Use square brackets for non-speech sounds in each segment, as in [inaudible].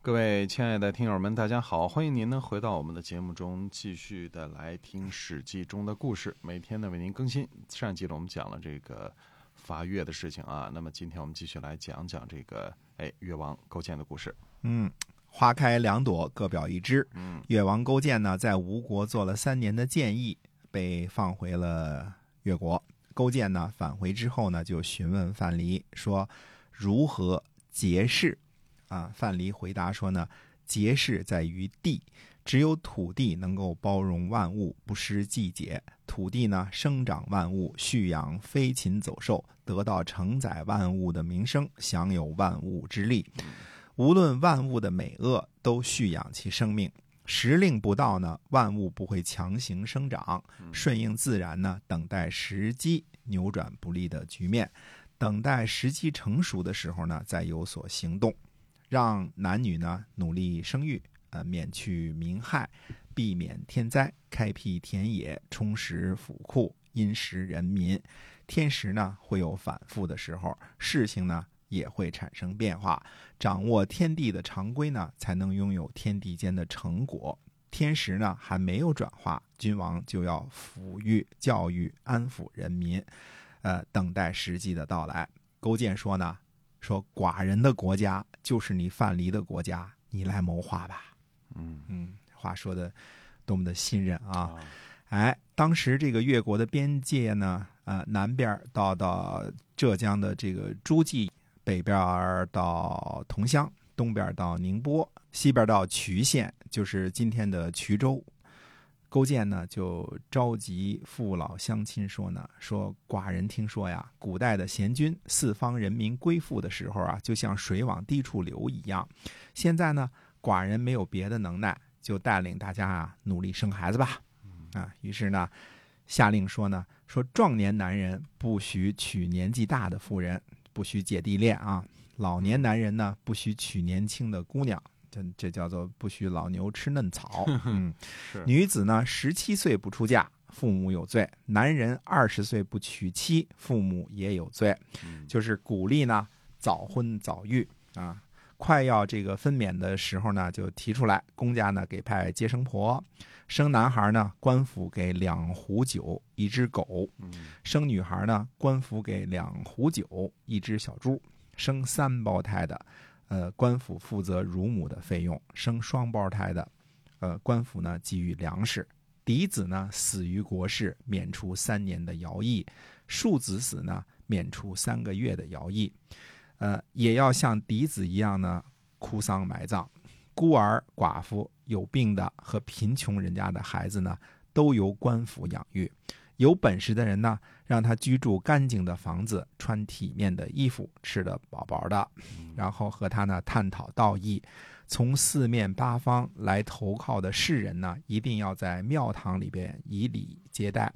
各位亲爱的听友们，大家好！欢迎您呢回到我们的节目中，继续的来听《史记》中的故事。每天呢为您更新。上一集呢我们讲了这个伐越的事情啊，那么今天我们继续来讲讲这个哎越王勾践的故事。嗯，花开两朵，各表一枝。嗯，越王勾践呢在吴国做了三年的谏议，被放回了越国。勾践呢返回之后呢，就询问范蠡说如何结事。啊，范蠡回答说呢，节事在于地，只有土地能够包容万物，不失季节。土地呢，生长万物，蓄养飞禽走兽，得到承载万物的名声，享有万物之力。无论万物的美恶，都蓄养其生命。时令不到呢，万物不会强行生长，顺应自然呢，等待时机，扭转不利的局面，等待时机成熟的时候呢，再有所行动。让男女呢努力生育，呃，免去民害，避免天灾，开辟田野，充实府库，殷实人民。天时呢会有反复的时候，事情呢也会产生变化。掌握天地的常规呢，才能拥有天地间的成果。天时呢还没有转化，君王就要抚育、教育、安抚人民，呃，等待时机的到来。勾践说呢。说寡人的国家就是你范蠡的国家，你来谋划吧。嗯嗯，话说的多么的信任啊！哎，当时这个越国的边界呢，呃，南边到到浙江的这个诸暨，北边到桐乡，东边到宁波，西边到渠县，就是今天的衢州。勾践呢，就召集父老乡亲说呢：“说寡人听说呀，古代的贤君四方人民归附的时候啊，就像水往低处流一样。现在呢，寡人没有别的能耐，就带领大家啊，努力生孩子吧。啊，于是呢，下令说呢：说壮年男人不许娶年纪大的妇人，不许姐弟恋啊；老年男人呢，不许娶年轻的姑娘。”这这叫做不许老牛吃嫩草。[laughs] 嗯，女子呢，十七岁不出嫁，父母有罪；男人二十岁不娶妻，父母也有罪。就是鼓励呢早婚早育啊。快要这个分娩的时候呢，就提出来，公家呢给派接生婆；生男孩呢，官府给两壶酒一只狗；生女孩呢，官府给两壶酒一只小猪；生三胞胎的。呃，官府负责乳母的费用，生双胞胎的，呃，官府呢给予粮食。嫡子呢死于国事，免除三年的徭役；庶子死呢，免除三个月的徭役。呃，也要像嫡子一样呢，哭丧埋葬。孤儿、寡妇、有病的和贫穷人家的孩子呢，都由官府养育。有本事的人呢，让他居住干净的房子，穿体面的衣服，吃得饱饱的，然后和他呢探讨道义。从四面八方来投靠的士人呢，一定要在庙堂里边以礼接待。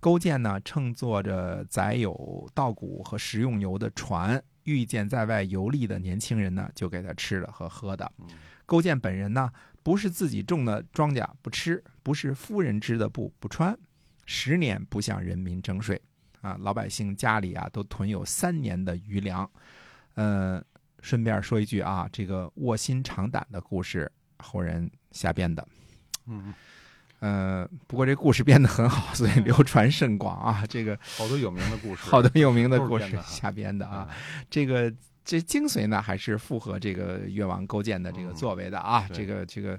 勾践呢，乘坐着载有稻谷和食用油的船，遇见在外游历的年轻人呢，就给他吃的和喝的。勾践本人呢，不是自己种的庄稼不吃，不是夫人织的布不穿。十年不向人民征税，啊，老百姓家里啊都囤有三年的余粮。呃，顺便说一句啊，这个卧薪尝胆的故事后人瞎编的。嗯，呃，不过这故事编得很好，所以流传甚广啊。这个 [laughs] 好多有名的故事，好多有名的故事瞎编的啊。这个。这精髓呢，还是符合这个越王勾践的这个作为的啊。这个这个，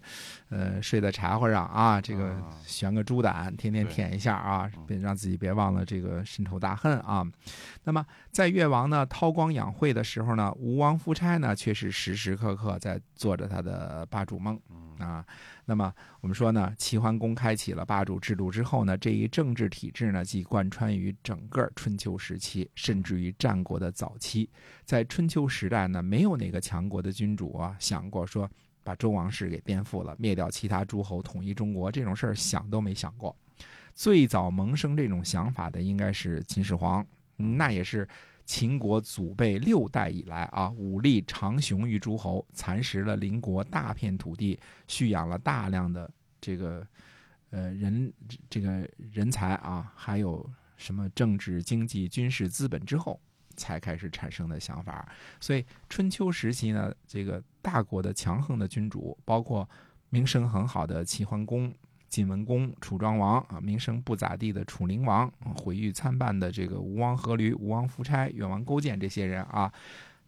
呃，睡在柴火上啊，这个悬个猪胆，天天舔一下啊，别让自己别忘了这个深仇大恨啊。那么在越王呢韬光养晦的时候呢，吴王夫差呢却是时时刻刻在做着他的霸主梦啊。那么我们说呢，齐桓公开启了霸主制度之后呢，这一政治体制呢，即贯穿于整个春秋时期，甚至于战国的早期。在春秋时代呢，没有哪个强国的君主啊想过说。把周王室给颠覆了，灭掉其他诸侯，统一中国，这种事儿想都没想过。最早萌生这种想法的应该是秦始皇，那也是秦国祖辈六代以来啊，武力长雄于诸侯，蚕食了邻国大片土地，蓄养了大量的这个呃人这个人才啊，还有什么政治、经济、军事资本之后，才开始产生的想法。所以春秋时期呢，这个大国的强横的君主，包括名声很好的齐桓公。晋文公、楚庄王啊，名声不咋地的楚灵王，毁誉参半的这个吴王阖闾、吴王夫差、越王勾践这些人啊，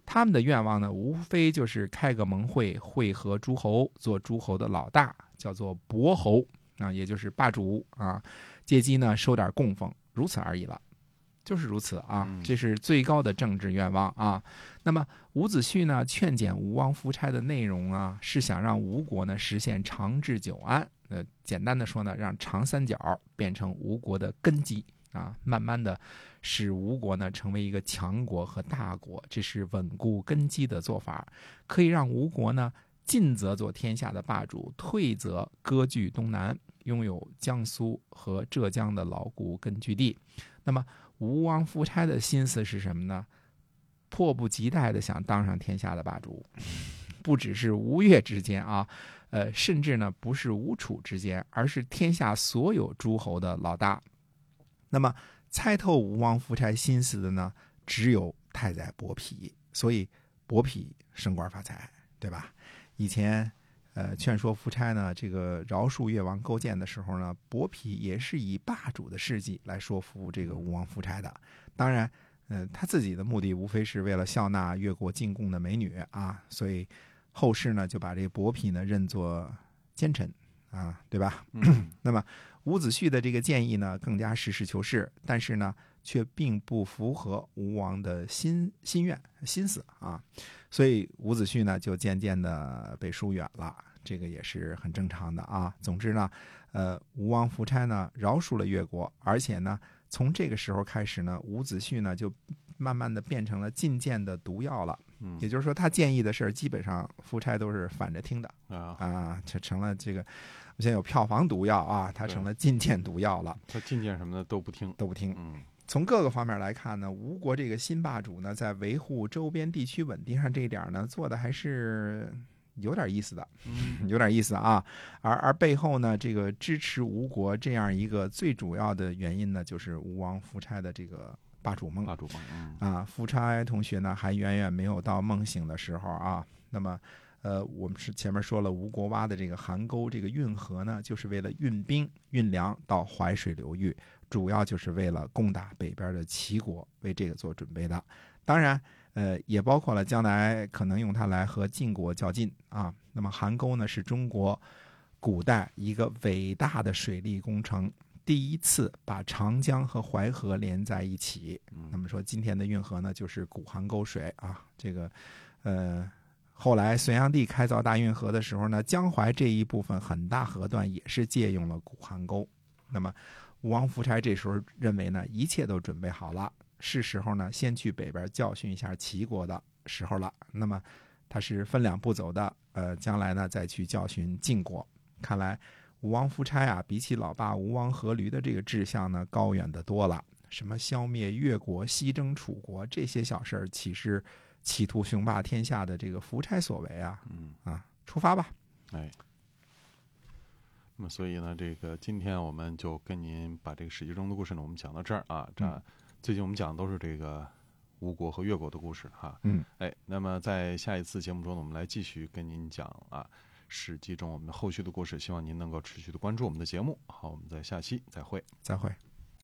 他们的愿望呢，无非就是开个盟会，会合诸侯，做诸侯的老大，叫做伯侯啊，也就是霸主啊，借机呢收点供奉，如此而已了，就是如此啊，这是最高的政治愿望啊。那么伍子胥呢，劝谏吴王夫差的内容啊，是想让吴国呢实现长治久安。呃，简单的说呢，让长三角变成吴国的根基啊，慢慢的使吴国呢成为一个强国和大国，这是稳固根基的做法，可以让吴国呢进则做天下的霸主，退则割据东南，拥有江苏和浙江的牢固根据地。那么吴王夫差的心思是什么呢？迫不及待的想当上天下的霸主，不只是吴越之间啊。呃，甚至呢，不是吴楚之间，而是天下所有诸侯的老大。那么，猜透吴王夫差心思的呢，只有太宰伯嚭。所以，伯嚭升官发财，对吧？以前，呃，劝说夫差呢，这个饶恕越王勾践的时候呢，伯嚭也是以霸主的事迹来说服这个吴王夫差的。当然，呃，他自己的目的无非是为了笑纳越国进贡的美女啊，所以。后世呢，就把这个伯嚭呢认作奸臣啊，对吧？[clears throat] 那么伍子胥的这个建议呢，更加实事求是，但是呢，却并不符合吴王的心心愿心思啊，所以伍子胥呢就渐渐的被疏远了，这个也是很正常的啊。总之呢，呃，吴王夫差呢饶恕了越国，而且呢，从这个时候开始呢，伍子胥呢就慢慢的变成了进谏的毒药了。也就是说，他建议的事儿基本上夫差都是反着听的啊啊，就成了这个现在有票房毒药啊，他成了进谏毒药了。他进谏什么的都不听，都不听。嗯，从各个方面来看呢，吴国这个新霸主呢，在维护周边地区稳定上这一点呢，做的还是有点意思的，[laughs] 有点意思啊。而而背后呢，这个支持吴国这样一个最主要的原因呢，就是吴王夫差的这个。霸主梦，霸主梦，啊，夫差同学呢，还远远没有到梦醒的时候啊。那么，呃，我们是前面说了，吴国挖的这个邗沟这个运河呢，就是为了运兵运粮到淮水流域，主要就是为了攻打北边的齐国，为这个做准备的。当然，呃，也包括了将来可能用它来和晋国较劲啊。那么，邗沟呢，是中国古代一个伟大的水利工程。第一次把长江和淮河连在一起，那么说今天的运河呢，就是古邗沟水啊。这个，呃，后来隋炀帝开凿大运河的时候呢，江淮这一部分很大河段也是借用了古邗沟。那么吴王夫差这时候认为呢，一切都准备好了，是时候呢，先去北边教训一下齐国的时候了。那么他是分两步走的，呃，将来呢再去教训晋国。看来。吴王夫差啊，比起老爸吴王阖闾的这个志向呢，高远的多了。什么消灭越国、西征楚国这些小事儿，岂是企图雄霸天下的这个夫差所为啊？嗯啊，出发吧！哎，那么所以呢，这个今天我们就跟您把这个史记中的故事呢，我们讲到这儿啊。这最近我们讲的都是这个吴国和越国的故事哈。嗯，哎，那么在下一次节目中呢，我们来继续跟您讲啊。史记中我们后续的故事，希望您能够持续的关注我们的节目。好，我们在下期再会，再会。